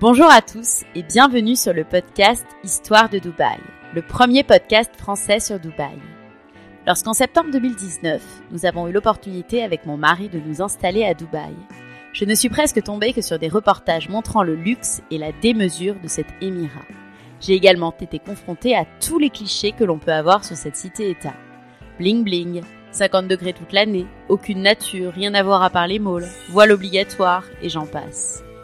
Bonjour à tous et bienvenue sur le podcast Histoire de Dubaï, le premier podcast français sur Dubaï. Lorsqu'en septembre 2019, nous avons eu l'opportunité avec mon mari de nous installer à Dubaï, je ne suis presque tombée que sur des reportages montrant le luxe et la démesure de cet émirat. J'ai également été confrontée à tous les clichés que l'on peut avoir sur cette cité-État. Bling bling, 50 degrés toute l'année, aucune nature, rien à voir à part les malls, voile obligatoire et j'en passe.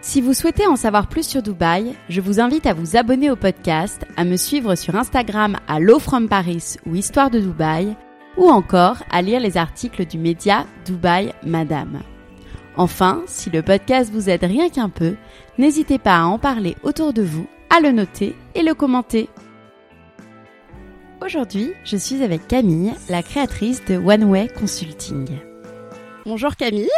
si vous souhaitez en savoir plus sur Dubaï, je vous invite à vous abonner au podcast, à me suivre sur Instagram à Low From Paris ou Histoire de Dubaï, ou encore à lire les articles du média Dubaï Madame. Enfin, si le podcast vous aide rien qu'un peu, n'hésitez pas à en parler autour de vous, à le noter et le commenter. Aujourd'hui, je suis avec Camille, la créatrice de One Way Consulting. Bonjour Camille.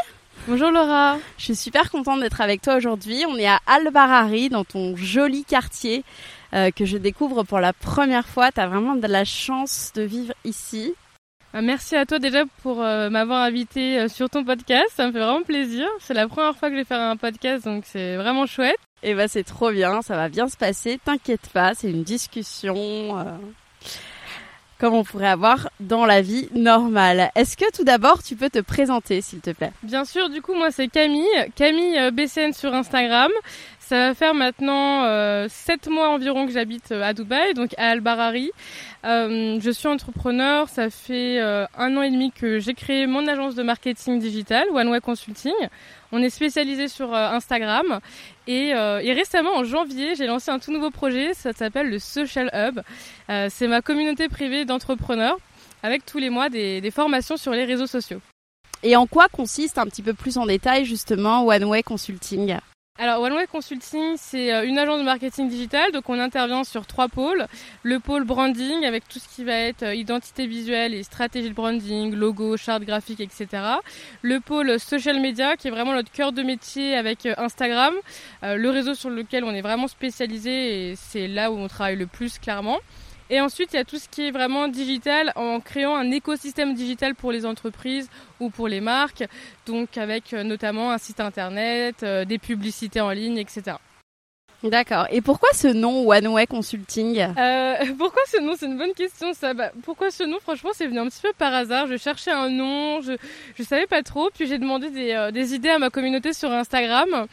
Bonjour Laura. Je suis super contente d'être avec toi aujourd'hui. On est à Al Barari, dans ton joli quartier euh, que je découvre pour la première fois. Tu as vraiment de la chance de vivre ici. Euh, merci à toi déjà pour euh, m'avoir invité sur ton podcast. Ça me fait vraiment plaisir. C'est la première fois que je vais faire un podcast, donc c'est vraiment chouette. Et eh bah ben, c'est trop bien, ça va bien se passer. T'inquiète pas, c'est une discussion comme on pourrait avoir dans la vie normale. Est-ce que tout d'abord tu peux te présenter s'il te plaît? Bien sûr, du coup moi c'est Camille, Camille euh, BCN sur Instagram. Ça va faire maintenant euh, 7 mois environ que j'habite euh, à Dubaï, donc à Al Barari. Euh, je suis entrepreneur, ça fait euh, un an et demi que j'ai créé mon agence de marketing digital, One Way Consulting. On est spécialisé sur Instagram et, et, récemment en janvier, j'ai lancé un tout nouveau projet, ça s'appelle le Social Hub. c'est ma communauté privée d'entrepreneurs avec tous les mois des, des formations sur les réseaux sociaux. Et en quoi consiste un petit peu plus en détail justement One Way Consulting? Alors One Way Consulting, c'est euh, une agence de marketing digital, donc on intervient sur trois pôles. Le pôle branding avec tout ce qui va être euh, identité visuelle et stratégie de branding, logo, charte graphique, etc. Le pôle social media qui est vraiment notre cœur de métier avec euh, Instagram, le réseau sur lequel on est vraiment spécialisé et c'est là où on travaille le plus clairement. Et ensuite, il y a tout ce qui est vraiment digital en créant un écosystème digital pour les entreprises ou pour les marques, donc avec euh, notamment un site internet, euh, des publicités en ligne, etc. D'accord. Et pourquoi ce nom One Way Consulting? Euh, Pourquoi ce nom? C'est une bonne question. Ça. Bah, pourquoi ce nom? Franchement, c'est venu un petit peu par hasard. Je cherchais un nom, je je savais pas trop. Puis j'ai demandé des, des idées à ma communauté sur Instagram.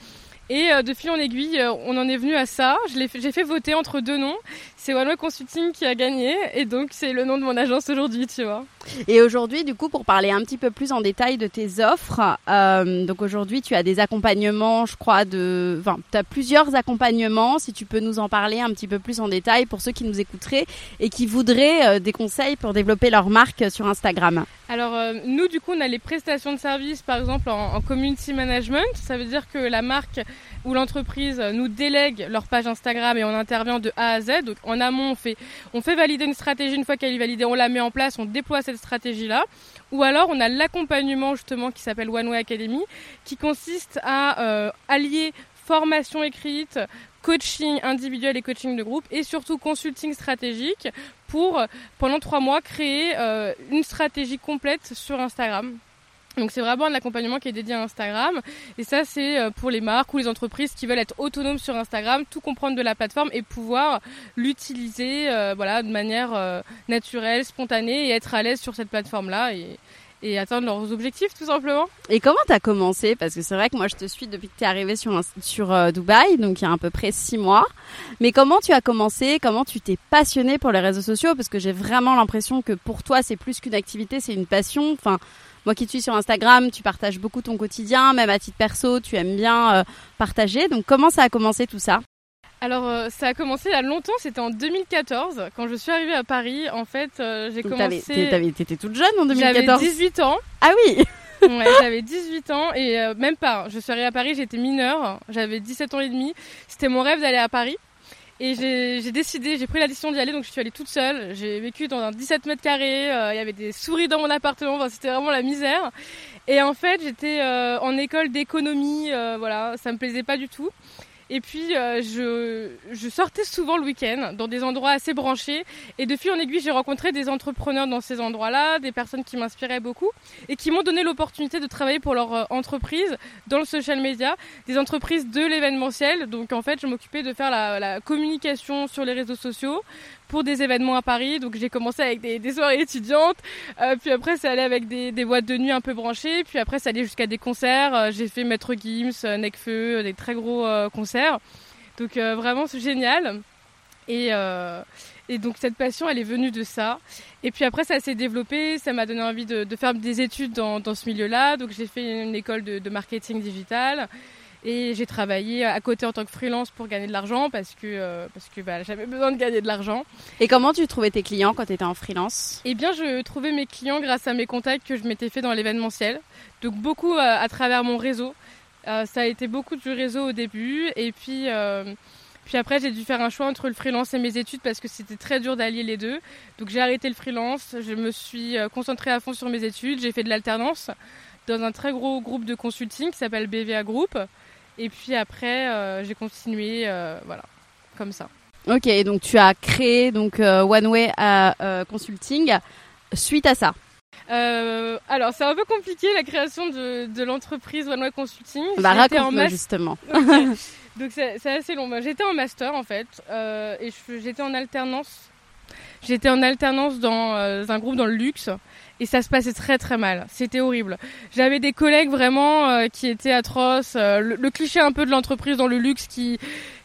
Et de fil en aiguille, on en est venu à ça. J'ai fait voter entre deux noms c'est One Consulting qui a gagné et donc c'est le nom de mon agence aujourd'hui, tu vois. Et aujourd'hui, du coup, pour parler un petit peu plus en détail de tes offres, euh, donc aujourd'hui, tu as des accompagnements, je crois, de, enfin, tu as plusieurs accompagnements. Si tu peux nous en parler un petit peu plus en détail pour ceux qui nous écouteraient et qui voudraient euh, des conseils pour développer leur marque sur Instagram. Alors euh, nous, du coup, on a les prestations de services, par exemple en, en community management. Ça veut dire que la marque ou l'entreprise nous délègue leur page Instagram et on intervient de A à Z. Donc en amont, on fait, on fait valider une stratégie. Une fois qu'elle est validée, on la met en place, on déploie cette stratégie-là. Ou alors, on a l'accompagnement justement qui s'appelle One Way Academy, qui consiste à euh, allier formation écrite, coaching individuel et coaching de groupe et surtout consulting stratégique pour pendant trois mois créer une stratégie complète sur Instagram. Donc c'est vraiment un accompagnement qui est dédié à Instagram et ça c'est euh, pour les marques ou les entreprises qui veulent être autonomes sur Instagram, tout comprendre de la plateforme et pouvoir l'utiliser euh, voilà de manière euh, naturelle, spontanée et être à l'aise sur cette plateforme là et, et atteindre leurs objectifs tout simplement. Et comment tu as commencé? Parce que c'est vrai que moi je te suis depuis que tu es arrivé sur, sur Dubaï, donc il y a à peu près six mois. Mais comment tu as commencé? Comment tu t'es passionné pour les réseaux sociaux? Parce que j'ai vraiment l'impression que pour toi c'est plus qu'une activité, c'est une passion. Enfin, moi qui te suis sur Instagram, tu partages beaucoup ton quotidien, même à titre perso, tu aimes bien euh, partager. Donc comment ça a commencé tout ça? Alors euh, ça a commencé il y a longtemps, c'était en 2014 quand je suis arrivée à Paris. En fait, euh, j'ai commencé. T'étais toute jeune en 2014. J'avais 18 ans. Ah oui. ouais, j'avais 18 ans et même pas. Je suis arrivée à Paris, j'étais mineure, j'avais 17 ans et demi. C'était mon rêve d'aller à Paris. Et j'ai décidé, j'ai pris la décision d'y aller, donc je suis allée toute seule. J'ai vécu dans un 17 mètres carrés, euh, il y avait des souris dans mon appartement, enfin, c'était vraiment la misère. Et en fait, j'étais euh, en école d'économie, euh, voilà, ça me plaisait pas du tout. Et puis, euh, je, je, sortais souvent le week-end dans des endroits assez branchés. Et de fil en aiguille, j'ai rencontré des entrepreneurs dans ces endroits-là, des personnes qui m'inspiraient beaucoup et qui m'ont donné l'opportunité de travailler pour leur euh, entreprise dans le social media, des entreprises de l'événementiel. Donc, en fait, je m'occupais de faire la, la communication sur les réseaux sociaux, pour des événements à Paris. Donc j'ai commencé avec des, soirées étudiantes, euh, puis après ça allait avec des, boîtes de nuit un peu branchées, puis après ça allait jusqu'à des concerts. Euh, j'ai fait Maître Gims, euh, Necfeu, des très gros concerts. Donc vraiment c'est génial. Et, et donc cette passion, elle est venue de ça. Et puis après, ça s'est développé, ça m'a donné envie de, faire des études dans, dans ce milieu-là. Donc j'ai fait une école de marketing digital. Et j'ai travaillé à côté en tant que freelance pour gagner de l'argent parce que, euh, parce que bah, j'avais besoin de gagner de l'argent. Et comment tu trouvais tes clients quand tu étais en freelance? Eh bien, je trouvais mes clients grâce à mes contacts que je m'étais fait dans l'événementiel. Donc beaucoup euh, à travers mon réseau. Euh, ça a été beaucoup du réseau au début. Et puis, puis après, j'ai dû faire un choix entre le freelance et mes études parce que c'était très dur d'allier les deux. Donc j'ai arrêté le freelance. Je me suis concentrée à fond sur mes études. J'ai fait de l'alternance dans un très gros groupe de consulting qui s'appelle BVA Group. Et puis après, euh, j'ai continué, euh, voilà, comme ça. Ok, donc tu as créé donc euh, One Way Consulting suite à ça. alors c'est un peu compliqué la création de, de l'entreprise One Way Consulting. Bah raconte-moi justement. Donc c'est assez long. J'étais en master en fait et j'étais en alternance. J'étais en alternance dans un groupe dans le luxe et ça se passait très très mal. C'était horrible. J'avais des collègues vraiment euh, qui étaient atroces. Euh, le, cliché un peu de l'entreprise dans le luxe qui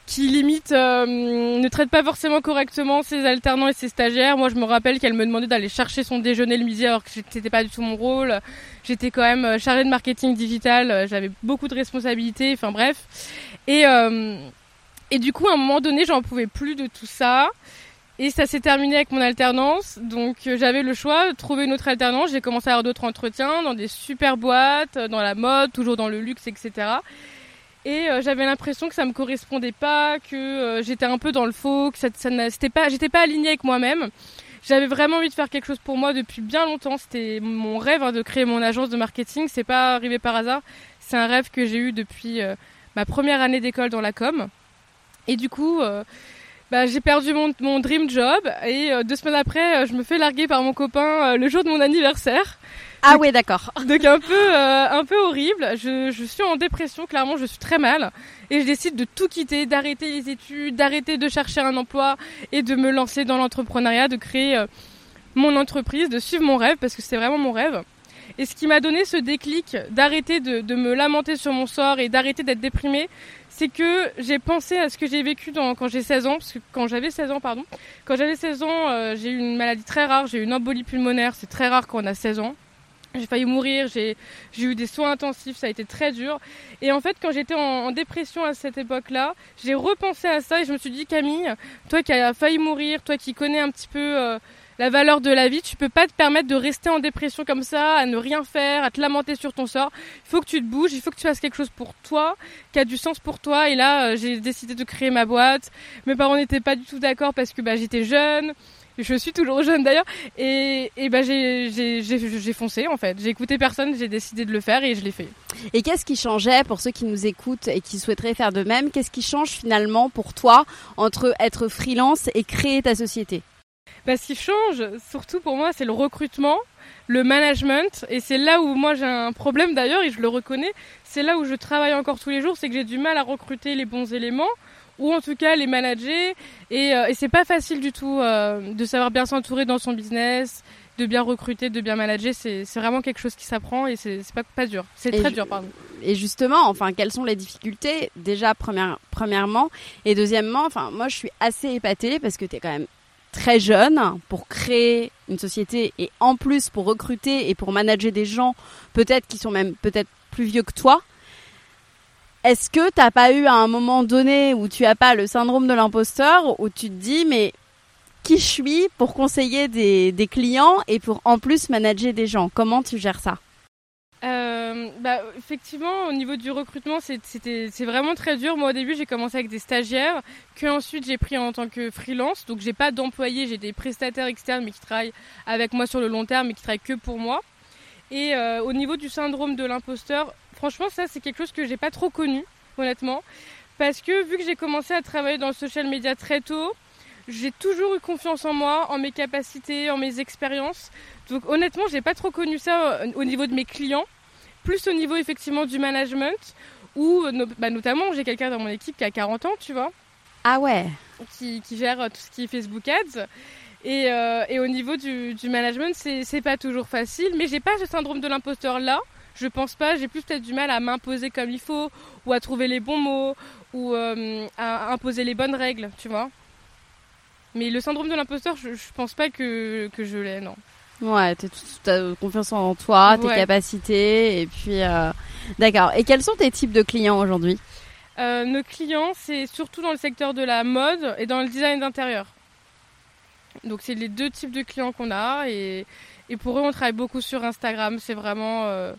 qui limite euh, ne traite pas forcément correctement ses alternants et ses stagiaires. Moi, je me rappelle qu'elle me demandait d'aller chercher son déjeuner le midi alors que c'était pas du tout mon rôle. J'étais quand même chargée de marketing digital. J'avais beaucoup de responsabilités. Enfin bref. Et et du coup, à un moment donné, j'en pouvais plus de tout ça. Et ça s'est terminé avec mon alternance. Donc euh, j'avais le choix de trouver une autre alternance. J'ai commencé à avoir d'autres entretiens dans des super boîtes, dans la mode, toujours dans le luxe, etc. Et euh, j'avais l'impression que ça me correspondait pas, que euh, j'étais un peu dans le faux, que ça, ça pas, j'étais pas alignée avec moi-même. J'avais vraiment envie de faire quelque chose pour moi depuis bien longtemps. C'était mon rêve hein, de créer mon agence de marketing. C'est pas arrivé par hasard. C'est un rêve que j'ai eu depuis ma première année d'école dans la com. Et du coup, bah, j'ai perdu mon, mon, dream job et euh, deux semaines après, euh, je me fais larguer par mon copain euh, le jour de mon anniversaire. Ah ouais, d'accord. Donc un peu, un peu horrible. Je, je, suis en dépression, clairement, je suis très mal et je décide de tout quitter, d'arrêter les études, d'arrêter de chercher un emploi et de me lancer dans l'entrepreneuriat, de créer mon entreprise, de suivre mon rêve parce que c'est vraiment mon rêve. Et ce qui m'a donné ce déclic d'arrêter de, de, me lamenter sur mon sort et d'arrêter d'être déprimée, c'est que j'ai pensé à ce que j'ai vécu quand j'ai 16 ans, parce que quand j'avais 16 ans, pardon, quand j'avais 16 ans, euh, j'ai eu une maladie très rare, j'ai eu une embolie pulmonaire, c'est très rare quand on a 16 ans. J'ai failli mourir, j'ai eu des soins intensifs, ça a été très dur. Et en fait, quand j'étais en, dépression à cette époque-là, j'ai repensé à ça et je me suis dit, Camille, toi qui as failli mourir, toi qui connais un petit peu euh, la valeur de la vie. Tu peux pas te permettre de rester en dépression comme ça, à ne rien faire, à te lamenter sur ton sort. Il faut que tu te bouges, il faut que tu fasses quelque chose pour toi, qui a du sens pour toi. Et là, euh, j'ai décidé de créer ma boîte. Mes parents n'étaient pas du tout d'accord parce que bah, j'étais jeune. Je suis toujours jeune d'ailleurs. Et, et ben j'ai foncé en fait. J'ai écouté personne, j'ai décidé de le faire et je l'ai fait. Et qu'est-ce qui changeait pour ceux qui nous écoutent et qui souhaiteraient faire de même? Qu'est-ce qui change finalement pour toi entre être freelance et créer ta société? Bah, Ce qui change, surtout pour moi, c'est le recrutement, le management. Et c'est là où moi j'ai un problème d'ailleurs, et je le reconnais. C'est là où je travaille encore tous les jours, c'est que j'ai du mal à recruter les bons éléments ou en tout cas les manager. Et, euh, et c'est pas facile du tout euh, de savoir bien s'entourer dans son business, de bien recruter, de bien manager. C'est vraiment quelque chose qui s'apprend et c'est pas, pas dur. C'est très dur, pardon. Et justement, enfin, quelles sont les difficultés Déjà, première, premièrement. Et deuxièmement, enfin, moi je suis assez épatée parce que tu es quand même très jeune pour créer une société et en plus pour recruter et pour manager des gens peut-être qui sont même peut-être plus vieux que toi. Est-ce que t'as pas eu à un moment donné où tu as pas le syndrome de l'imposteur où tu te dis mais qui je suis pour conseiller des, des clients et pour en plus manager des gens? Comment tu gères ça? Euh, bah, effectivement, au niveau du recrutement, c'est vraiment très dur. Moi, au début, j'ai commencé avec des stagiaires, que ensuite j'ai pris en tant que freelance. Donc, j'ai pas d'employés, j'ai des prestataires externes, mais qui travaillent avec moi sur le long terme, mais qui travaillent que pour moi. Et euh, au niveau du syndrome de l'imposteur, franchement, ça, c'est quelque chose que j'ai pas trop connu, honnêtement, parce que vu que j'ai commencé à travailler dans le social media très tôt, j'ai toujours eu confiance en moi, en mes capacités, en mes expériences. Donc honnêtement, j'ai pas trop connu ça euh, au niveau de mes clients, plus au niveau effectivement du management, où bah, notamment j'ai quelqu'un dans mon équipe qui a 40 ans, tu vois. Ah ouais. Qui, gère tout ce qui est Facebook Ads. Et, euh, et au niveau du, du management, c'est pas toujours facile, mais j'ai pas ce syndrome de l'imposteur là. Je pense pas, j'ai plus peut-être du mal à m'imposer comme il faut, ou à trouver les bons mots, ou euh, à imposer les bonnes règles, tu vois. Mais le syndrome de l'imposteur, je, je pense pas que, que je l'ai, non. Ouais, tu as confiance en toi, tes capacités, et puis euh... d'accord. Et quels sont tes types de clients aujourd'hui? Euh, Nos clients, c'est surtout dans le secteur de la mode et dans le design d'intérieur. Donc c'est les deux types de clients qu'on a, et, et, pour eux, on travaille beaucoup sur Instagram. C'est vraiment euh,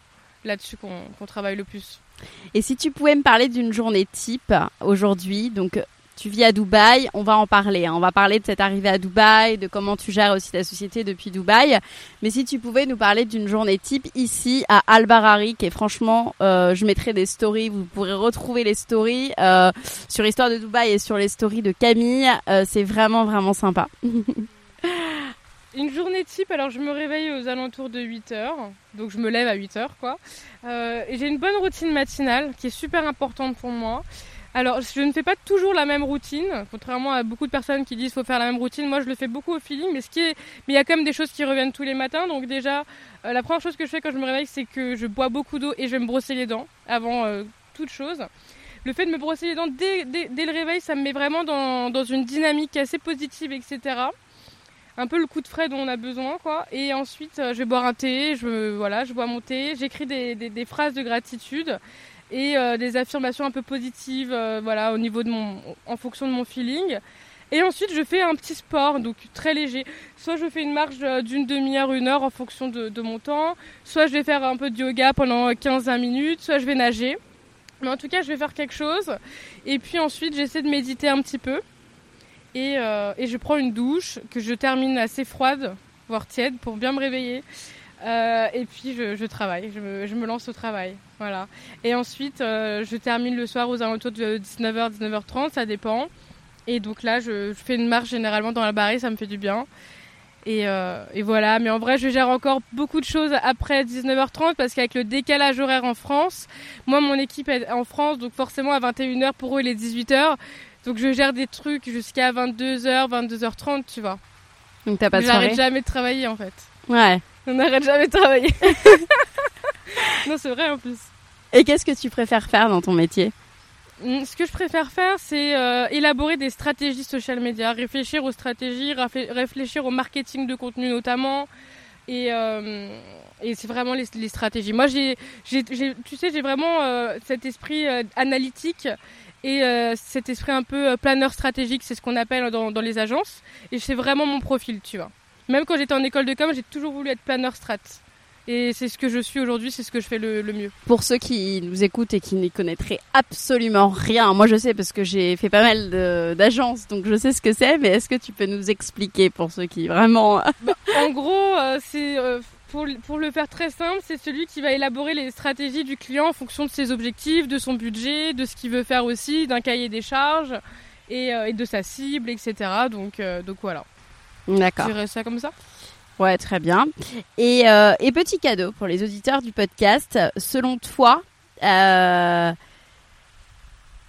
là-dessus qu'on travaille le plus. Et si tu pouvais me parler d'une journée type aujourd'hui, donc tu vis à Dubaï, on va en parler. Hein. On va parler de cette arrivée à Dubaï, de comment tu gères aussi ta société depuis Dubaï. Mais si tu pouvais nous parler d'une journée type ici à Al Barari, et franchement, euh, je mettrai des stories. Vous pourrez retrouver les stories euh, sur Histoire de Dubaï et sur les stories de Camille. Euh, c'est vraiment vraiment sympa. Une journée type, alors je me réveille aux alentours de 8 heures, donc je me lève à 8 heures quoi. et j'ai une bonne routine matinale qui est super importante pour moi. Alors, je ne fais pas toujours la même routine, contrairement à beaucoup de personnes qui disent qu'il faut faire la même routine. Moi, je le fais beaucoup au feeling, mais mais il y a quand même des choses qui reviennent tous les matins. Donc déjà, euh, la première chose que je fais quand je me réveille, c'est que je bois beaucoup d'eau et je vais me brosser les dents avant euh, toute chose. Le fait de me brosser les dents dès, le réveil, ça me met vraiment dans, une dynamique assez positive, etc. Un peu le coup de frais dont on a besoin, quoi. Et ensuite, euh, je vais boire un thé, je, voilà, je bois mon thé, j'écris des phrases de gratitude et euh, des affirmations un peu positives, euh, voilà, au niveau de mon, en fonction de mon feeling. Et ensuite, je fais un petit sport, donc très léger. Soit je fais une marche euh, d'une demi-heure, une heure en fonction de, mon temps. Soit je vais faire un peu de yoga pendant 15-20 minutes. Soit je vais nager. Mais en tout cas, je vais faire quelque chose. Et puis ensuite, j'essaie de méditer un petit peu. Et, et je prends une douche que je termine assez froide, voire tiède, pour bien me réveiller. Euh, et puis je, je travaille, je me, je me, lance au travail. Voilà. Et ensuite, euh, je termine le soir aux alentours de 19h, 19h30, ça dépend. Et donc là, je, je fais une marche généralement dans la barre, ça me fait du bien. Et, euh, et, voilà, mais en vrai, je gère encore beaucoup de choses après 19h30 parce qu'avec le décalage horaire en France, moi, mon équipe est en France, donc forcément à 21h pour eux, il est 18h. Donc je gère des trucs jusqu'à 22h, 22h30, tu vois. Donc t'as pas de J'arrête jamais de travailler en fait. Ouais. On n'arrête jamais de travailler. non, c'est vrai en plus. Et qu'est-ce que tu préfères faire dans ton métier? Mm, ce que je préfère faire, c'est euh, élaborer des stratégies social media, réfléchir aux stratégies, réfléchir au marketing de contenu notamment. Et, euh, et c'est vraiment les, les, stratégies. Moi, j'ai, tu sais, j'ai vraiment euh, cet esprit analytique et cet esprit un peu planeur stratégique, c'est ce qu'on appelle dans, dans les agences. Et c'est vraiment mon profil, tu vois. Même quand j'étais en école de com, j'ai toujours voulu être planeur strat. Et c'est ce que je suis aujourd'hui, c'est ce que je fais le, mieux. Pour ceux qui nous écoutent et qui n'y connaîtraient absolument rien, moi je sais parce que j'ai fait pas mal d'agences, donc je sais ce que c'est, mais est-ce que tu peux nous expliquer pour ceux qui vraiment... Bah, en gros, euh, c'est... Euh, pour, pour, le faire très simple, c'est celui qui va élaborer les stratégies du client en fonction de ses objectifs, de son budget, de ce qu'il veut faire aussi, d'un cahier des charges et, euh, et, de sa cible, etc. Donc, donc voilà. D'accord. Je dirais ça comme ça? Ouais, très bien. Et, euh, et, petit cadeau pour les auditeurs du podcast. Selon toi, euh,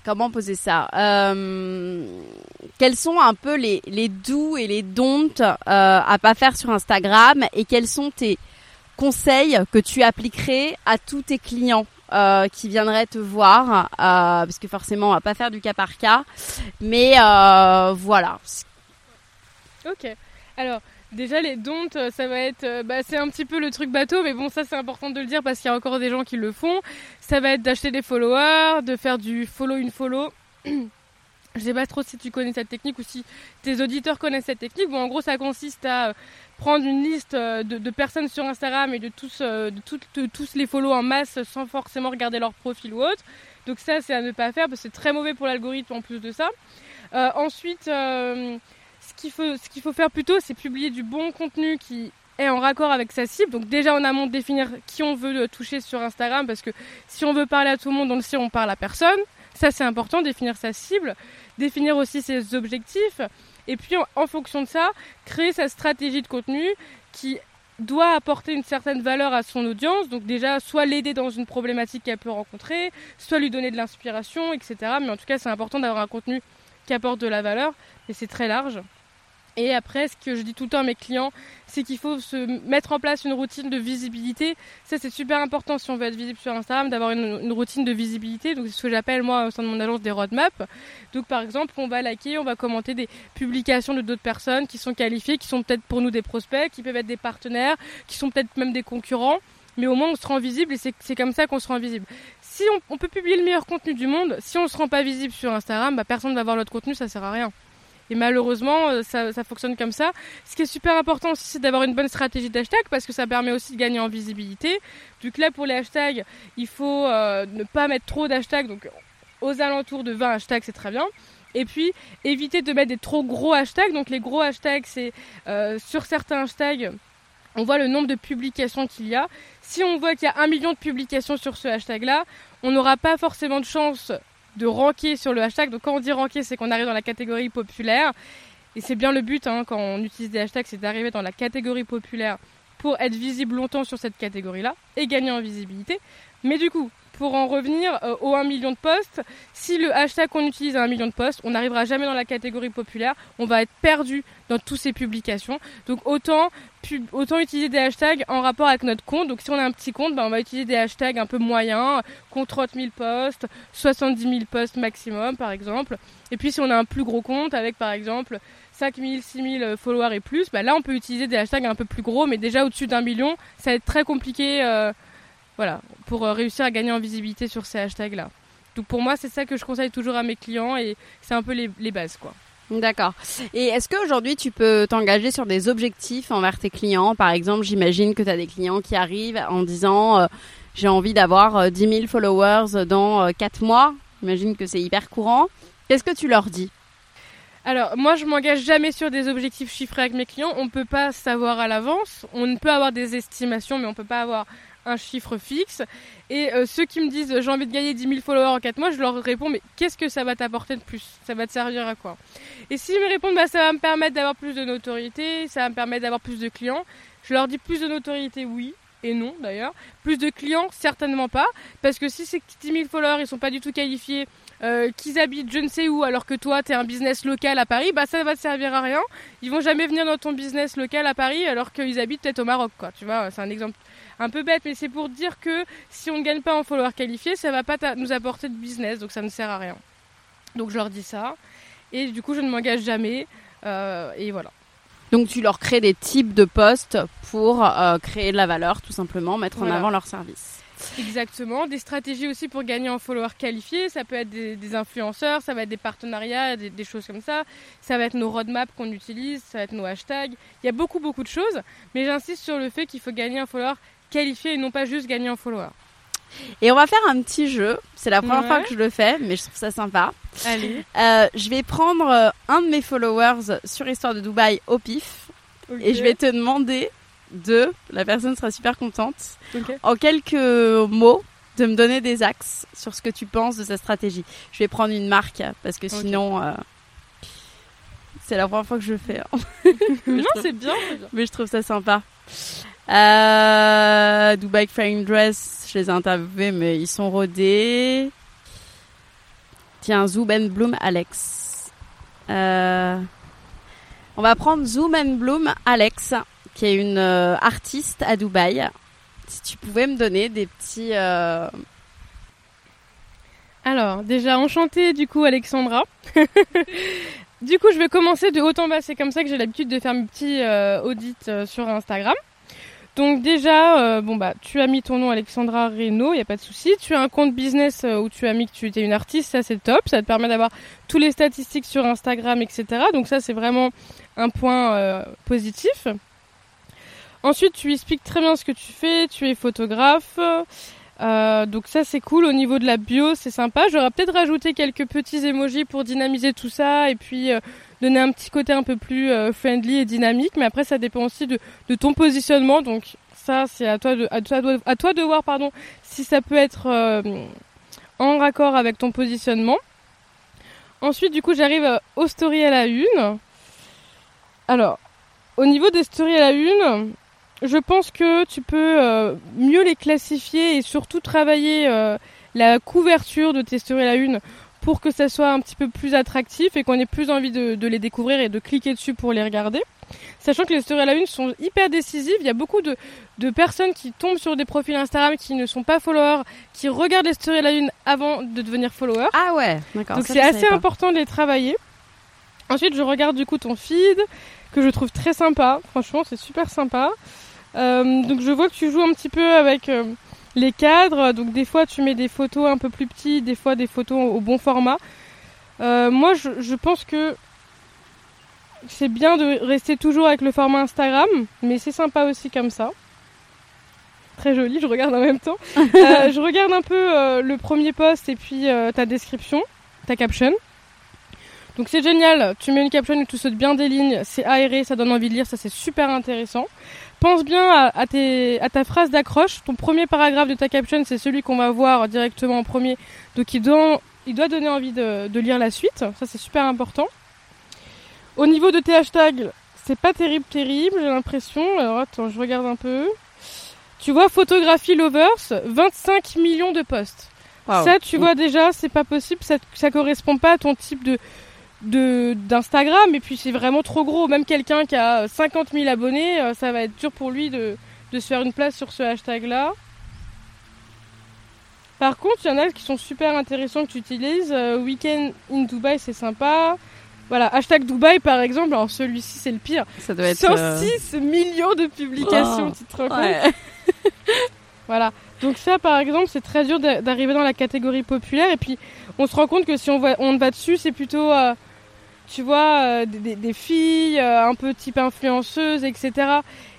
comment poser ça? Euh, Quels sont un peu les, les doux et les don'ts euh, à pas faire sur Instagram? Et quels sont tes conseils que tu appliquerais à tous tes clients euh, qui viendraient te voir, euh, parce que forcément on va pas faire du cas par cas, mais euh, voilà. Ok. Alors, Déjà, les dons, euh, ça va être, euh, bah, c'est un petit peu le truc bateau, mais bon, ça c'est important de le dire parce qu'il y a encore des gens qui le font. Ça va être d'acheter des followers, de faire du follow une follow. Je sais pas trop si tu connais cette technique ou si tes auditeurs connaissent cette technique. Bon, en gros, ça consiste à euh, prendre une liste de, personnes sur Instagram et de tous, de, tous les follow en masse sans forcément regarder leur profil ou autre. Donc ça, c'est à ne pas faire parce que c'est très mauvais pour l'algorithme en plus de ça. ensuite, ce qu'il faut, faire plutôt, c'est publier du bon contenu qui est en raccord avec sa cible. Donc déjà en amont définir qui on veut toucher sur Instagram, parce que si on veut parler à tout le monde, on le sait, on parle à personne. Ça c'est important, définir sa cible, définir aussi ses objectifs, et puis en, fonction de ça, créer sa stratégie de contenu qui doit apporter une certaine valeur à son audience. Donc déjà, soit l'aider dans une problématique qu'elle peut rencontrer, soit lui donner de l'inspiration, etc. Mais en tout cas, c'est important d'avoir un contenu qui apporte de la valeur, et c'est très large. Et après, ce que je dis tout le temps à mes clients, c'est qu'il faut se mettre en place une routine de visibilité. Ça, c'est super important si on veut être visible sur Instagram, d'avoir une, routine de visibilité. Donc, c'est ce que j'appelle, moi, au sein de mon agence, des roadmaps. Donc, par exemple, on va liker, on va commenter des publications de d'autres personnes qui sont qualifiées, qui sont peut-être pour nous des prospects, qui peuvent être des partenaires, qui sont peut-être même des concurrents. Mais au moins, on se rend visible et c'est comme ça qu'on se rend visible. Si on, peut publier le meilleur contenu du monde, si on se rend pas visible sur Instagram, bah, personne ne va voir notre contenu, ça sert à rien. Et malheureusement, euh, ça, fonctionne comme ça. Ce qui est super important aussi, c'est d'avoir une bonne stratégie d'hashtag parce que ça permet aussi de gagner en visibilité. Du coup, là, pour les hashtags, il faut euh, ne pas mettre trop d'hashtags. Donc, aux alentours de 20 hashtags, c'est très bien. Et puis, éviter de mettre des trop gros hashtags. Donc, les gros hashtags, c'est euh, sur certains hashtags, on voit le nombre de publications qu'il y a. Si on voit qu'il y a un million de publications sur ce hashtag-là, on n'aura pas forcément de chance de ranker sur le hashtag. Donc quand on dit ranker, c'est qu'on arrive dans la catégorie populaire. Et c'est bien le but hein, quand on utilise des hashtags, c'est d'arriver dans la catégorie populaire pour être visible longtemps sur cette catégorie-là et gagner en visibilité. Mais du coup, pour en revenir euh, aux 1 million de posts, si le hashtag qu'on utilise a 1 million de posts, on n'arrivera jamais dans la catégorie populaire, on va être perdu dans toutes ces publications. Donc autant, autant utiliser des hashtags en rapport avec notre compte. Donc si on a un petit compte, ben, on va utiliser des hashtags un peu moyens, contre 30 000 posts, 70 000 posts maximum par exemple. Et puis si on a un plus gros compte avec par exemple 5 000, 6 000 followers et plus, ben là on peut utiliser des hashtags un peu plus gros, mais déjà au-dessus d'un million, ça va être très compliqué. Euh, voilà, pour euh, réussir à gagner en visibilité sur ces hashtags-là. Donc pour moi, c'est ça que je conseille toujours à mes clients et c'est un peu les, bases, quoi. D'accord. Et est-ce qu'aujourd'hui tu peux t'engager sur des objectifs envers tes clients? Par exemple, j'imagine que tu as des clients qui arrivent en disant euh, j'ai envie d'avoir 10 euh, 000 followers dans 4 mois. J'imagine que c'est hyper courant. Qu'est-ce que tu leur dis? Alors moi je m'engage jamais sur des objectifs chiffrés avec mes clients, on ne peut pas savoir à l'avance, on peut avoir des estimations mais on ne peut pas avoir un chiffre fixe. Et euh, ceux qui me disent j'ai envie de gagner 10 000 followers en 4 mois, je leur réponds mais qu'est-ce que ça va t'apporter de plus? Ça va te servir à quoi? Et s'ils me répondent bah, ça va me permettre d'avoir plus de notoriété, ça va me permettre d'avoir plus de clients, je leur dis plus de notoriété, oui. Et non d'ailleurs. Plus de clients, certainement pas. Parce que si ces 10 000 followers, ils sont pas du tout qualifiés, euh, qu'ils habitent je ne sais où alors que toi tu es un business local à Paris, bah ça va te servir à rien. Ils vont jamais venir dans ton business local à Paris alors qu'ils habitent peut-être au Maroc quoi. Tu vois, c'est un exemple un peu bête, mais c'est pour dire que si on ne gagne pas en followers qualifiés, ça va pas nous apporter de business, donc ça ne sert à rien. Donc je leur dis ça, et du coup je ne m'engage jamais, euh, et voilà. Donc tu leur crées des types de postes pour euh, créer de la valeur, tout simplement, mettre en avant leur service. Exactement. Des stratégies aussi pour gagner en followers qualifiés. Ça peut être des, influenceurs, ça va être des partenariats, des, choses comme ça. Ça va être nos roadmaps qu'on utilise, ça va être nos hashtags. Il y a beaucoup, beaucoup de choses. Mais j'insiste sur le fait qu'il faut gagner un follower qualifié et non pas juste gagner un follower. Et on va faire un petit jeu. C'est la première fois que je le fais, mais je trouve ça sympa. Allez. Euh, je vais prendre euh, un de mes followers sur Histoire de Dubaï au pif. Et je vais te demander de, la personne sera super contente, en quelques mots, de me donner des axes sur ce que tu penses de sa stratégie. Je vais prendre une marque, parce que sinon... Euh, c'est la première fois que je le fais. Hein. non, c'est bien, Mais je trouve ça sympa. Euh, Dubai Frame Dress, je les ai interviewés, mais ils sont rodés. Tiens, Zoom Bloom Alex. Euh, on va prendre Zoom Bloom Alex, qui est une euh, artiste à Dubaï. Si tu pouvais me donner des petits. Euh, Alors, déjà enchantée du coup, Alexandra. du coup, je vais commencer de haut en bas. C'est comme ça que j'ai l'habitude de faire mes petits audits sur Instagram. Donc déjà, euh, bon bah, tu as mis ton nom Alexandra Reynaud, il y a pas de souci. Tu as un compte business euh, où tu as mis que tu étais une artiste, ça c'est top. Ça te permet d'avoir tous les statistiques sur Instagram, etc. Donc ça c'est vraiment un point euh, positif. Ensuite, tu expliques très bien ce que tu fais. Tu es photographe. donc ça c'est cool au niveau de la bio, c'est sympa. J'aurais peut-être rajouté quelques petits emojis pour dynamiser tout ça et puis donner un petit côté un peu plus euh, friendly et dynamique. Mais après, ça dépend aussi de, ton positionnement. Donc ça, c'est à toi de à toi à toi de voir pardon si ça peut être euh, en raccord avec ton positionnement. Ensuite, du coup, j'arrive euh, aux stories à la une. Alors, au niveau des stories à la une, je pense que tu peux mieux les classifier et surtout travailler la couverture de tes stories à la une pour que ça soit un petit peu plus attractif et qu'on ait plus envie de, les découvrir et de cliquer dessus pour les regarder. Sachant que les stories à la une sont hyper décisives, il y a beaucoup de, personnes qui tombent sur des profils Instagram qui ne sont pas followers, qui regardent les stories à la une avant de devenir followers. Ah ouais, d'accord. Donc c'est assez important de les travailler. Ensuite, je regarde du coup ton feed, que je trouve très sympa. Franchement, c'est super sympa. Euh, donc je vois que tu joues un petit peu avec... Euh, les cadres. Donc des fois tu mets des photos un peu plus petites, des fois des photos au bon format. Euh, moi je, pense que c'est bien de rester toujours avec le format Instagram, mais c'est sympa aussi comme ça. Très joli, je regarde en même temps. Euh, je regarde un peu euh, le premier post et puis ta description, ta caption. Donc c'est génial, tu mets une caption et tu sautes bien des lignes, c'est aéré, ça donne envie de lire, ça c'est super intéressant pense bien à, ta phrase d'accroche. Ton premier paragraphe de ta caption, c'est celui qu'on va voir directement en premier. Donc il doit, donner envie de, lire la suite. Ça, c'est super important. Au niveau de tes hashtags, c'est pas terrible, terrible, j'ai l'impression. Alors attends, je regarde un peu. Tu vois, photographie lovers, 25 millions de posts. Ça, tu vois déjà, c'est pas possible. Ça, ça correspond pas à ton type de, de d'Instagram et puis c'est vraiment trop gros. Même quelqu'un qui a 50 000 abonnés, euh, ça va être dur pour lui de, se faire une place sur ce hashtag là. Par contre, il y en a qui sont super intéressants que tu utilises. Euh, Weekend in Dubai, c'est sympa. Voilà, hashtag Dubaï par exemple, alors celui-ci c'est le pire. Ça doit être 106 euh, millions de publications, tu te rends compte Voilà. Donc ça par exemple, c'est très dur d'arriver dans la catégorie populaire et puis on se rend compte que si on va, on va dessus, c'est plutôt tu vois, euh, des, filles euh, un peu type influenceuses, etc.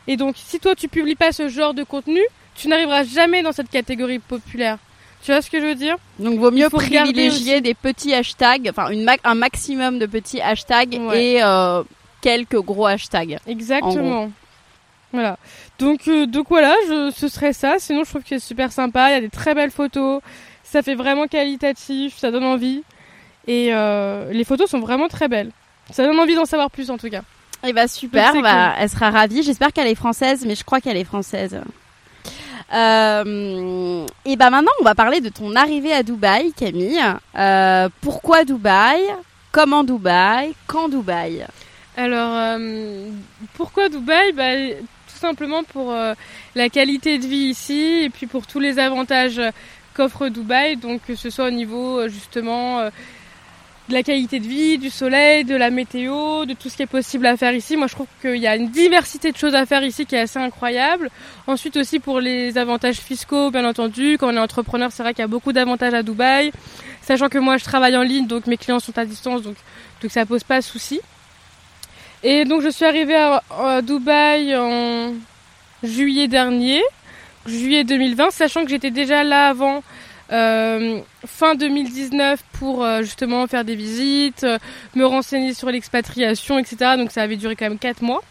Et donc, si toi tu publies pas ce genre de contenu, tu n'arriveras jamais dans cette catégorie populaire. Tu vois ce que je veux dire? Donc, vaut mieux privilégier des petits hashtags, enfin une un maximum de petits hashtags et euh, quelques gros hashtags. Exactement. Voilà. Donc, donc voilà, je, ce serait ça. Sinon, je trouve que c'est super sympa. Il y a des très belles photos. Ça fait vraiment qualitatif. Ça donne envie. Et euh, les photos sont vraiment très belles. Ça donne envie d'en savoir plus en tout cas. Et eh bah super, bah, elle sera ravie. J'espère qu'elle est française, mais je crois qu'elle est française. Euh, et bah maintenant, on va parler de ton arrivée à Dubaï, Camille. Euh, pourquoi Dubaï? Comment Dubaï? Quand Dubaï? Alors, euh, pourquoi Dubaï? Bah, Tout simplement pour euh, la qualité de vie ici et puis pour tous les avantages qu'offre Dubaï. Donc, que ce soit au niveau justement de la qualité de vie, du soleil, de la météo, de tout ce qui est possible à faire ici. Moi, je trouve qu'il y a une diversité de choses à faire ici qui est assez incroyable. Ensuite aussi pour les avantages fiscaux, bien entendu. Quand on est entrepreneur, c'est vrai qu'il y a beaucoup d'avantages à Dubaï. Sachant que moi, je travaille en ligne, donc mes clients sont à distance, donc, donc ça pose pas de souci. Et donc, je suis arrivée à, à Dubaï en juillet dernier, juillet 2020, sachant que j'étais déjà là avant euh, fin 2019 pour euh, justement faire des visites, euh, me renseigner sur l'expatriation, etc. Donc ça avait duré quand même 4 mois.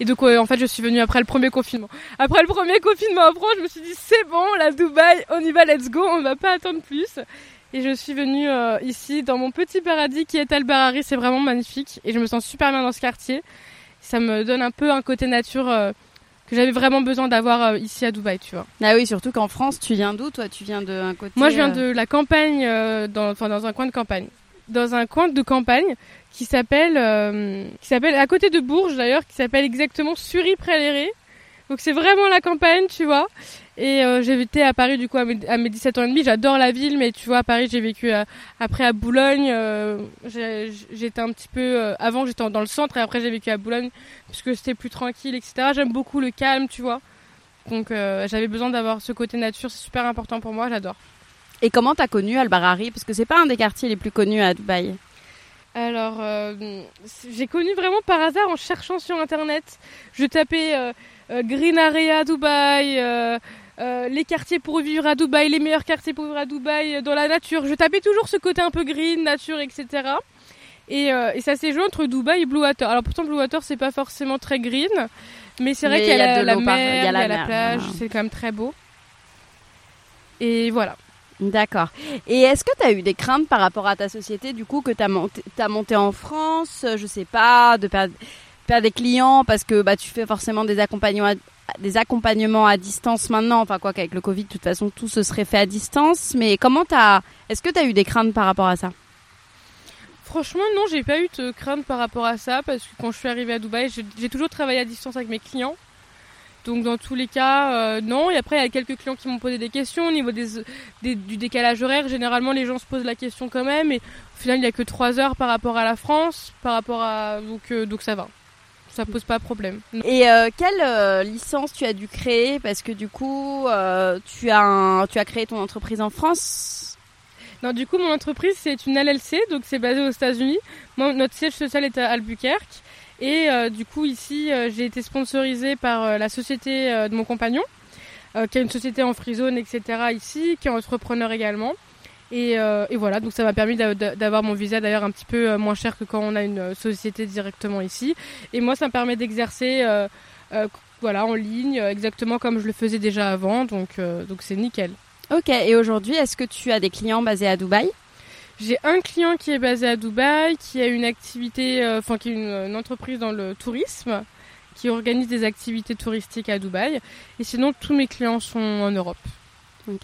Et donc en fait je suis venue après le premier confinement. Après le premier confinement en je me suis dit c'est bon, la Dubaï, on y va, let's go, on va pas attendre plus. Et je suis venue ici dans mon petit paradis qui est Al Barari, c'est vraiment magnifique et je me sens super bien dans ce quartier. Ça me donne un peu un côté nature que j'avais vraiment besoin d'avoir euh, ici à Dubaï, tu vois. Ah oui, surtout qu'en France, tu viens d'où toi? Tu viens d'un côté Moi, je viens euh, de la campagne, euh, dans, enfin dans un coin de campagne, dans un coin de campagne qui s'appelle, qui s'appelle à côté de Bourges d'ailleurs, qui s'appelle exactement Sury-Près-Léré. Donc c'est vraiment la campagne, tu vois. Et euh, j'ai été à Paris du coup à mes, à mes, 17 ans et demi. J'adore la ville, mais tu vois, à Paris, j'ai vécu euh, après à Boulogne. Euh, j'étais un petit peu... Euh, avant, j'étais dans le centre et après, j'ai vécu à Boulogne puisque c'était plus tranquille, etc. J'aime beaucoup le calme, tu vois. Donc j'avais besoin d'avoir ce côté nature. C'est super important pour moi, j'adore. Et comment t'as connu Al-Barari Parce que c'est pas un des quartiers les plus connus à Dubaï. Alors, j'ai connu vraiment par hasard en cherchant sur Internet. Je tapais Green Area Dubaï, euh, euh, les quartiers pour vivre à Dubaï, les meilleurs quartiers pour vivre à Dubaï dans la nature. Je tapais toujours ce côté un peu green, nature, etc. Et, et ça s'est joué entre Dubaï et Blue Water. Alors pourtant Blue Water c'est pas forcément très green, mais c'est vrai qu'il y, a la, mer, il y a la, plage, c'est quand même très beau. Et voilà. D'accord. Et est-ce que tu as eu des craintes par rapport à ta société, du coup, que tu as, monté, as monté en France, je sais pas, de perdre des clients parce que bah, tu fais forcément des accompagnements à, des accompagnements à distance maintenant. Enfin, quoi qu'avec le Covid, de toute façon, tout se serait fait à distance. Mais comment t'as, est-ce que tu as eu des craintes par rapport à ça? Franchement, non, j'ai pas eu de crainte par rapport à ça parce que quand je suis arrivée à Dubaï, j'ai toujours travaillé à distance avec mes clients. Donc dans tous les cas, euh, non. Et après, il y a quelques clients qui m'ont posé des questions au niveau des, du décalage horaire. Généralement, les gens se posent la question quand même. Et au final, il n'y a que 3 heures par rapport à la France, par rapport à donc euh, donc ça va ça pose pas problème. Et euh, quelle euh, licence tu as dû créer? Parce que du coup euh, tu as tu as créé ton entreprise en France? Non, du coup mon entreprise c'est une LLC donc c'est basé aux États-Unis. notre siège social est à Albuquerque et du coup ici j'ai été sponsorisée par la société de mon compagnon qui a une société en free zone etc ici qui est entrepreneur également. Euh, et, voilà, donc ça m'a permis d'avoir mon visa d'ailleurs un petit peu euh, moins cher que quand on a une euh, société directement ici. Et moi, ça me permet d'exercer voilà, en ligne, exactement comme je le faisais déjà avant, donc donc c'est nickel. Ok, et aujourd'hui, est-ce que tu as des clients basés à Dubaï? J'ai un client qui est basé à Dubaï, qui a une activité, enfin qui est une, entreprise dans le tourisme, qui organise des activités touristiques à Dubaï. Et sinon, tous mes clients sont en Europe. Ok.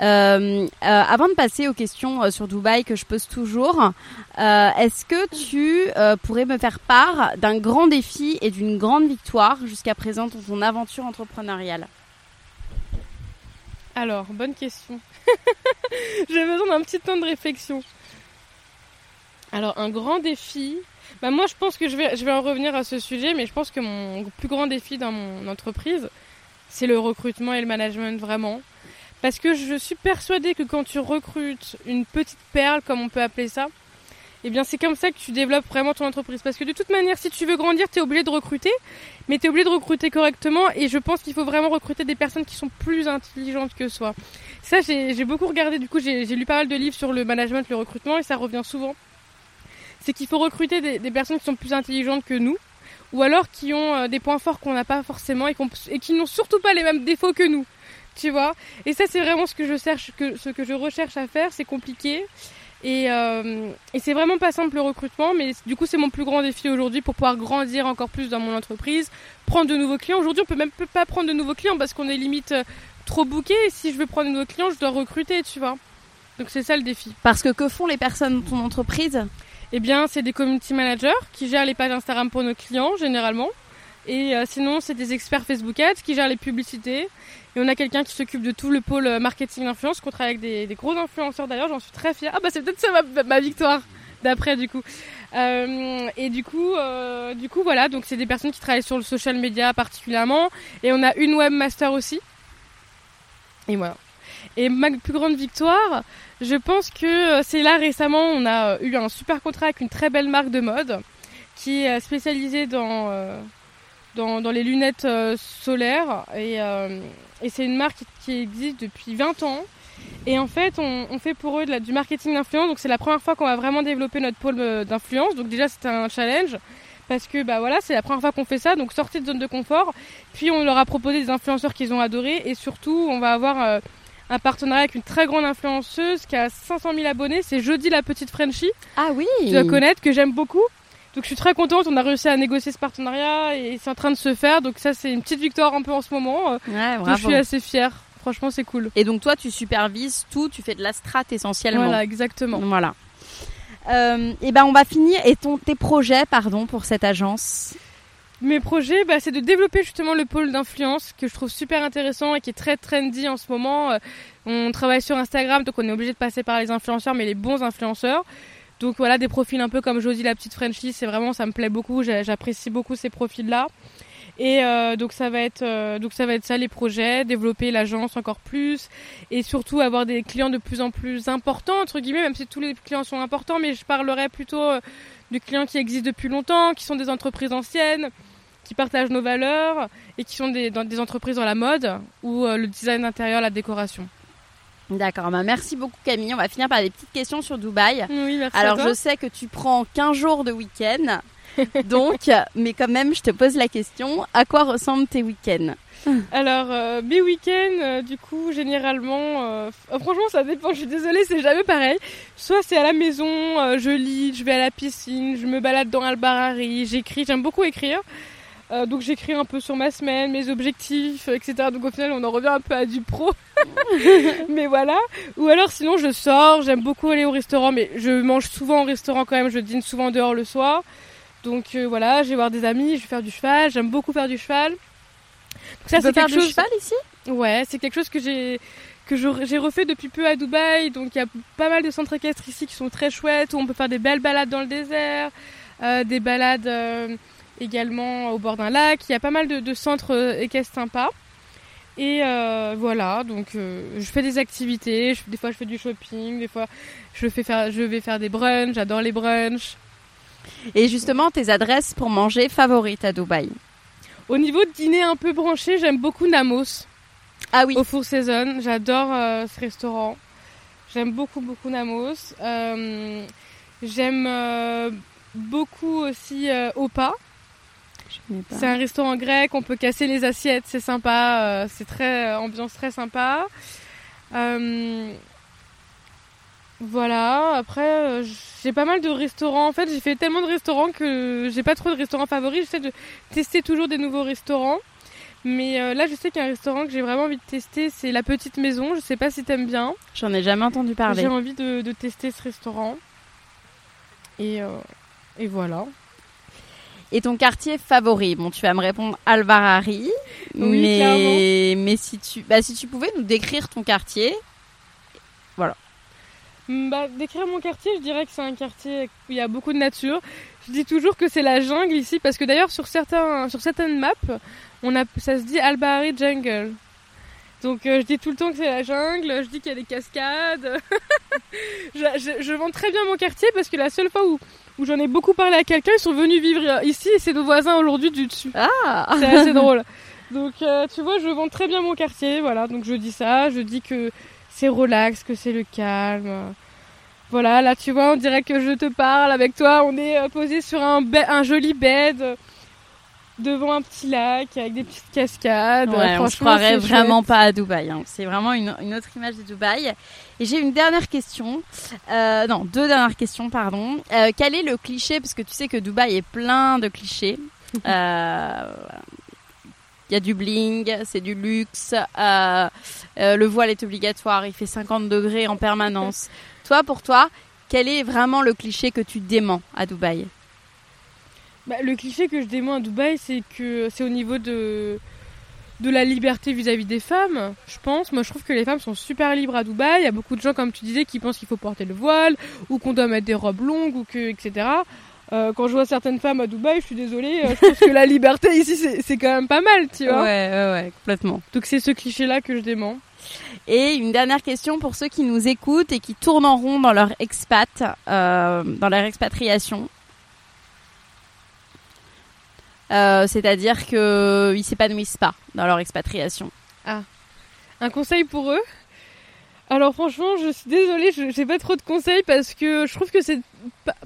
Euh, euh, avant de passer aux questions euh, sur Dubaï que je pose toujours, est-ce que tu pourrais me faire part d'un grand défi et d'une grande victoire jusqu'à présent dans ton aventure entrepreneuriale? Alors, bonne question. J'ai besoin d'un petit temps de réflexion. Alors, un grand défi. Bah moi, je pense que je vais, je vais en revenir à ce sujet, mais je pense que mon plus grand défi dans mon entreprise, c'est le recrutement et le management vraiment. Parce que je suis persuadée que quand tu recrutes une petite perle, comme on peut appeler ça, eh bien c'est comme ça que tu développes vraiment ton entreprise. Parce que de toute manière, si tu veux grandir, tu es obligé de recruter, mais tu es obligé de recruter correctement. Et je pense qu'il faut vraiment recruter des personnes qui sont plus intelligentes que soi. Ça, j'ai beaucoup regardé, du coup j'ai lu pas mal de livres sur le management, le recrutement, et ça revient souvent. C'est qu'il faut recruter des, personnes qui sont plus intelligentes que nous, ou alors qui ont euh, des points forts qu'on n'a pas forcément et qui n'ont surtout pas les mêmes défauts que nous tu vois. Et ça, c'est vraiment ce que je cherche, que, ce que je recherche à faire. C'est compliqué. Et, euh, et c'est vraiment pas simple le recrutement, mais du coup, c'est mon plus grand défi aujourd'hui pour pouvoir grandir encore plus dans mon entreprise, prendre de nouveaux clients. Aujourd'hui, on peut même pas prendre de nouveaux clients parce qu'on est limite euh, trop booké. Et si je veux prendre de nouveaux clients, je dois recruter, tu vois. Donc c'est ça le défi. Parce que que font les personnes de ton entreprise? Eh bien, c'est des community managers qui gèrent les pages Instagram pour nos clients généralement. Et sinon, c'est des experts Facebook Ads qui gèrent les publicités. Et on a quelqu'un qui s'occupe de tout le pôle marketing d'influence, qu'on travaille avec des, gros influenceurs d'ailleurs, j'en suis très fière. Ah bah c'est peut-être ça ma, victoire d'après du coup. et du coup, du coup voilà, donc c'est des personnes qui travaillent sur le social media particulièrement. Et on a une webmaster aussi. Et voilà. Et ma plus grande victoire, je pense que euh, c'est là récemment, on a euh, eu un super contrat avec une très belle marque de mode qui est spécialisée dans, euh, dans, dans, les lunettes solaires. Et, et c'est une marque qui existe depuis 20 ans. Et en fait, on, on fait pour eux de la, du marketing d'influence. Donc c'est la première fois qu'on va vraiment développer notre pôle d'influence. Donc déjà, c'était un challenge parce que bah voilà, c'est la première fois qu'on fait ça, donc sortir de zone de confort. Puis on leur a proposé des influenceurs qu'ils ont adorés et surtout on va avoir un partenariat avec une très grande influenceuse qui a 500 000 abonnés. C'est Jodie la petite Frenchie. Ah oui. Tu dois connaître, que j'aime beaucoup. Donc je suis très contente. On a réussi à négocier ce partenariat et c'est en train de se faire. Donc ça c'est une petite victoire un peu en ce moment. Ouais, bravo. je suis assez fière. Franchement c'est cool. Et donc toi tu supervises tout, tu fais de la strat essentiellement. Voilà exactement. Voilà. Euh, et ben on va finir. Et ton tes projets pardon pour cette agence? Mes projets, bah, c'est de développer justement le pôle d'influence que je trouve super intéressant et qui est très trendy en ce moment. Euh, on travaille sur Instagram, donc on est obligé de passer par les influenceurs, mais les bons influenceurs. Donc voilà, des profils un peu comme Josie la petite Frenchie, c'est vraiment, ça me plaît beaucoup, j'apprécie beaucoup ces profils-là. Et euh, donc ça va être euh, donc ça va être ça les projets, développer l'agence encore plus et surtout avoir des clients de plus en plus importants entre guillemets, même si tous les clients sont importants, mais je parlerai plutôt de clients qui existent depuis longtemps, qui sont des entreprises anciennes, qui partagent nos valeurs et qui sont des, dans des entreprises dans la mode ou euh, le design intérieur, la décoration. D'accord, bah merci beaucoup Camille. On va finir par des petites questions sur Dubaï. Oui, merci. Alors je sais que tu prends 15 jours de week-end. donc, mais quand même, je te pose la question, à quoi ressemblent tes week-ends? Alors, euh, mes week-ends, euh, du coup, généralement, franchement, ça dépend. Je suis désolée, c'est jamais pareil. Soit c'est à la maison, je lis, je vais à la piscine, je me balade dans Albarari, j'écris. J'aime beaucoup écrire. Euh, donc j'écris un peu sur ma semaine, mes objectifs, etc. Donc au final on en revient un peu à du pro. mais voilà. Ou alors sinon je sors, j'aime beaucoup aller au restaurant, mais je mange souvent au restaurant quand même, je dîne souvent dehors le soir. Donc euh, voilà, je vais voir des amis, je vais faire du cheval, j'aime beaucoup faire du cheval. Donc ça c'est quelque chose. cheval ici? Ouais, c'est quelque chose que j'ai que j'ai refait depuis peu à Dubaï. Donc il y a pas mal de centres équestres ici qui sont très chouettes où on peut faire des belles balades dans le désert, euh, des balades également au bord d'un lac. Il y a pas mal de, centres euh, équestres sympas. Et euh, voilà, donc euh, je fais des activités, des fois je fais du shopping, des fois je, fais faire, je vais faire des brunchs, j'adore les brunchs. Et justement, tes adresses pour manger favorites à Dubaï Au niveau de dîner un peu branché, j'aime beaucoup Namos. Ah oui. Au Four Season, j'adore ce restaurant. J'aime beaucoup, beaucoup Namos. j'aime beaucoup aussi Opa. C'est un restaurant grec, on peut casser les assiettes, c'est sympa, euh, c'est très euh, ambiance très sympa. Euh, voilà, après j'ai pas mal de restaurants. En fait, j'ai fait tellement de restaurants que j'ai pas trop de restaurants favoris. J'essaie de tester toujours des nouveaux restaurants. Mais là, je sais qu'il y a un restaurant que j'ai vraiment envie de tester, c'est La Petite Maison. Je sais pas si t'aimes bien. J'en ai jamais entendu parler. J'ai envie de, tester ce restaurant. Et, et voilà. Et ton quartier favori? Bon, tu vas me répondre Alvarari. Oui, mais, mais si tu, bah, si tu pouvais nous décrire ton quartier, voilà. Mm, bah, décrire mon quartier, je dirais que c'est un quartier où il y a beaucoup de nature. Je dis toujours que c'est la jungle ici, parce que d'ailleurs sur certains, sur certaines maps, on a, ça se dit Albarari Jungle. Donc euh, je dis tout le temps que c'est la jungle, je dis qu'il y a des cascades. je, je, je, vends très bien mon quartier parce que la seule fois où où j'en ai beaucoup parlé à quelqu'un. Ils sont venus vivre ici et c'est nos voisins aujourd'hui du dessus. Ah C'est assez drôle. Donc euh, tu vois, je vends très bien mon quartier, voilà. Donc je dis ça, je dis que c'est relax, que c'est le calme. Voilà, là tu vois, on dirait que je te parle avec toi. On est euh, posé sur un, un joli bed devant un petit lac avec des petites cascades. Ouais, on se croirait vraiment pas à Dubaï. Hein. C'est vraiment une, une, autre image de Dubaï. Et j'ai une dernière question. Euh, non, deux dernières questions, pardon. Euh, quel est le cliché Parce que tu sais que Dubaï est plein de clichés. Euh, il y a du bling, c'est du luxe, le voile est obligatoire, il fait 50 degrés en permanence. toi, pour toi, quel est vraiment le cliché que tu déments à Dubaï? Bah, le cliché que je dément à Dubaï, c'est que c'est au niveau de de la liberté vis-à-vis des femmes, je pense. Moi, je trouve que les femmes sont super libres à Dubaï. Il y a beaucoup de gens, comme tu disais, qui pensent qu'il faut porter le voile ou qu'on doit mettre des robes longues ou que, etc. Euh, quand je vois certaines femmes à Dubaï, je suis désolée, euh, je pense que la liberté ici, c'est quand même pas mal, tu vois. Ouais, ouais, ouais, complètement. Donc c'est ce cliché-là que je dément. Et une dernière question pour ceux qui nous écoutent et qui tournent en rond dans leur expat, euh, dans leur expatriation. Euh, c'est-à-dire qu'ils s'épanouissent pas dans leur expatriation. Ah, un conseil pour eux? Alors franchement, je suis désolée, je n'ai pas trop de conseils parce que je trouve que c'est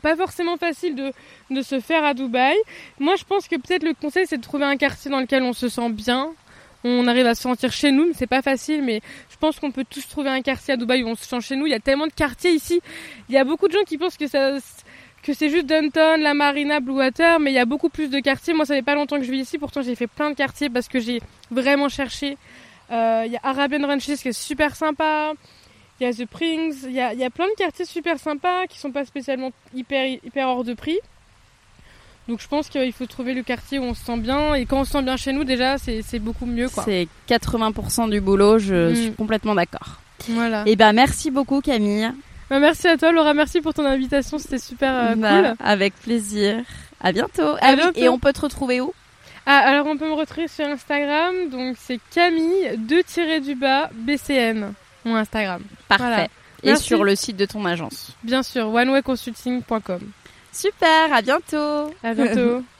pas forcément facile de, de se faire à Dubaï. Moi, je pense que peut-être le conseil, c'est de trouver un quartier dans lequel on se sent bien. On arrive à se sentir chez nous, c'est pas facile, mais je pense qu'on peut tous trouver un quartier à Dubaï où on se sent chez nous. Il y a tellement de quartiers ici. Il y a beaucoup de gens qui pensent que ça, que c'est juste Downton, la Marina, Blue Water, mais il y a beaucoup plus de quartiers. Moi, ça fait pas longtemps que je vis ici, pourtant j'ai fait plein de quartiers parce que j'ai vraiment cherché. Euh, il y a Arabian Ranches qui est super sympa. Il y a The Prings. Il y a, y a, plein de quartiers super sympas qui sont pas spécialement hyper, hyper hors de prix. Donc je pense qu'il faut trouver le quartier où on se sent bien. Et quand on se sent bien chez nous, déjà, c'est beaucoup mieux. C'est 80% du boulot, je mm. suis complètement d'accord. Voilà. Et eh ben merci beaucoup Camille. Bah, merci à toi Laura, merci pour ton invitation, c'était super euh, bah, cool. Avec plaisir. À bientôt. Ah et on peut te retrouver où? Ah, alors on peut me retrouver sur Instagram, donc c'est Camille 2 du bas BCN, mon Instagram. Parfait. Et sur le site de ton agence. Bien sûr, onewayconsulting.com. Super, à bientôt. À bientôt.